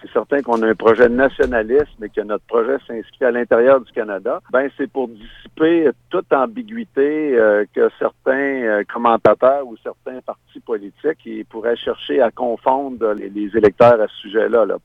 c'est certain qu'on a un projet nationaliste, mais que notre projet s'inscrit à l'intérieur du Canada, ben c'est pour dissiper toute ambiguïté euh, que certains euh, commentateurs ou certains partis politiques pourraient chercher à confondre les, électeurs à ce sujet-là. Là.